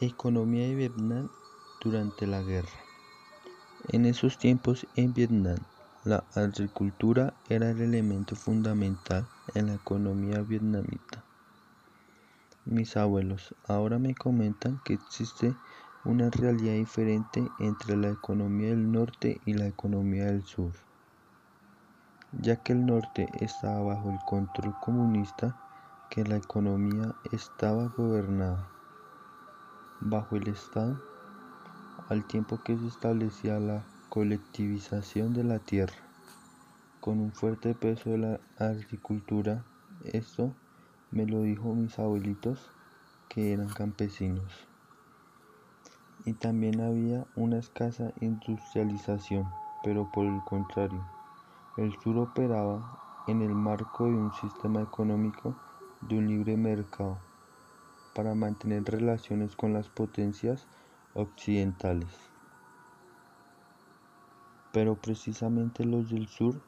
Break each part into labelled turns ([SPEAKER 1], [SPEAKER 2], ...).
[SPEAKER 1] Economía de Vietnam durante la guerra. En esos tiempos en Vietnam, la agricultura era el elemento fundamental en la economía vietnamita. Mis abuelos ahora me comentan que existe una realidad diferente entre la economía del norte y la economía del sur, ya que el norte estaba bajo el control comunista, que la economía estaba gobernada bajo el Estado, al tiempo que se establecía la colectivización de la tierra, con un fuerte peso de la agricultura. Esto me lo dijo mis abuelitos que eran campesinos. Y también había una escasa industrialización, pero por el contrario, el sur operaba en el marco de un sistema económico de un libre mercado para mantener relaciones con las potencias occidentales. Pero precisamente los del sur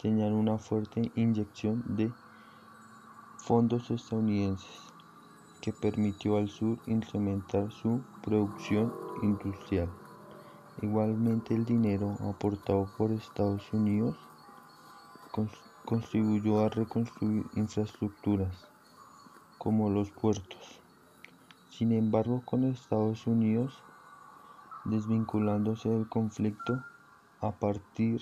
[SPEAKER 1] tenían una fuerte inyección de fondos estadounidenses que permitió al sur incrementar su producción industrial. Igualmente el dinero aportado por Estados Unidos contribuyó a reconstruir infraestructuras como los puertos. Sin embargo, con Estados Unidos desvinculándose del conflicto a partir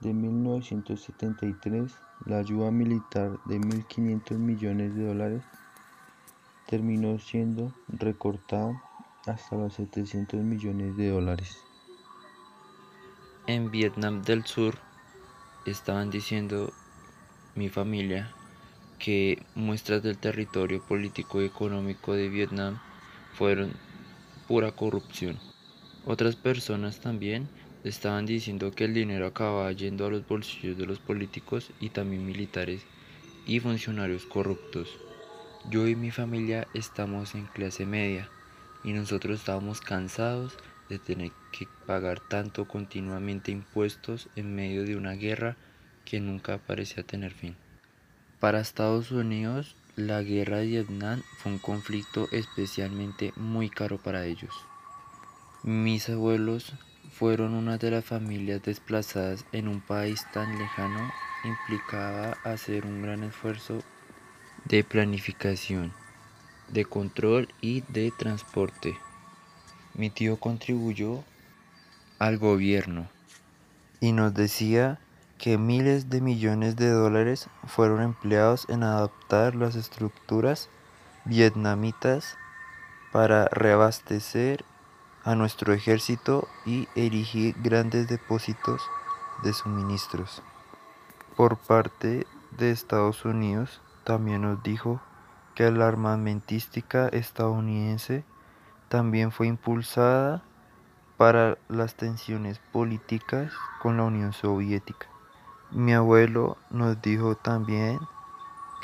[SPEAKER 1] de 1973, la ayuda militar de 1.500 millones de dólares terminó siendo recortada hasta los 700 millones de dólares.
[SPEAKER 2] En Vietnam del Sur estaban diciendo mi familia que muestras del territorio político y económico de Vietnam fueron pura corrupción. Otras personas también estaban diciendo que el dinero acababa yendo a los bolsillos de los políticos y también militares y funcionarios corruptos. Yo y mi familia estamos en clase media y nosotros estábamos cansados de tener que pagar tanto continuamente impuestos en medio de una guerra que nunca parecía tener fin. Para Estados Unidos, la guerra de Vietnam fue un conflicto especialmente muy caro para ellos. Mis abuelos fueron una de las familias desplazadas en un país tan lejano implicaba hacer un gran esfuerzo de planificación, de control y de transporte. Mi tío contribuyó al gobierno y nos decía que miles de millones de dólares fueron empleados en adaptar las estructuras vietnamitas para reabastecer a nuestro ejército y erigir grandes depósitos de suministros. Por parte de Estados Unidos, también nos dijo que la armamentística estadounidense también fue impulsada para las tensiones políticas con la Unión Soviética. Mi abuelo nos dijo también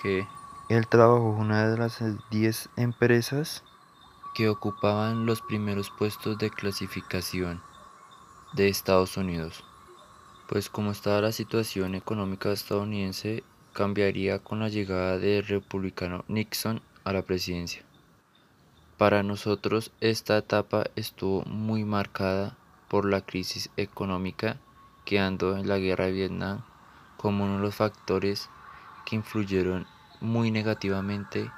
[SPEAKER 2] que él trabajó en una de las 10 empresas que ocupaban los primeros puestos de clasificación de Estados Unidos. Pues como estaba la situación económica estadounidense, cambiaría con la llegada del republicano Nixon a la presidencia. Para nosotros esta etapa estuvo muy marcada por la crisis económica quedando en la guerra de Vietnam como uno de los factores que influyeron muy negativamente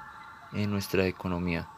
[SPEAKER 2] en nuestra economía.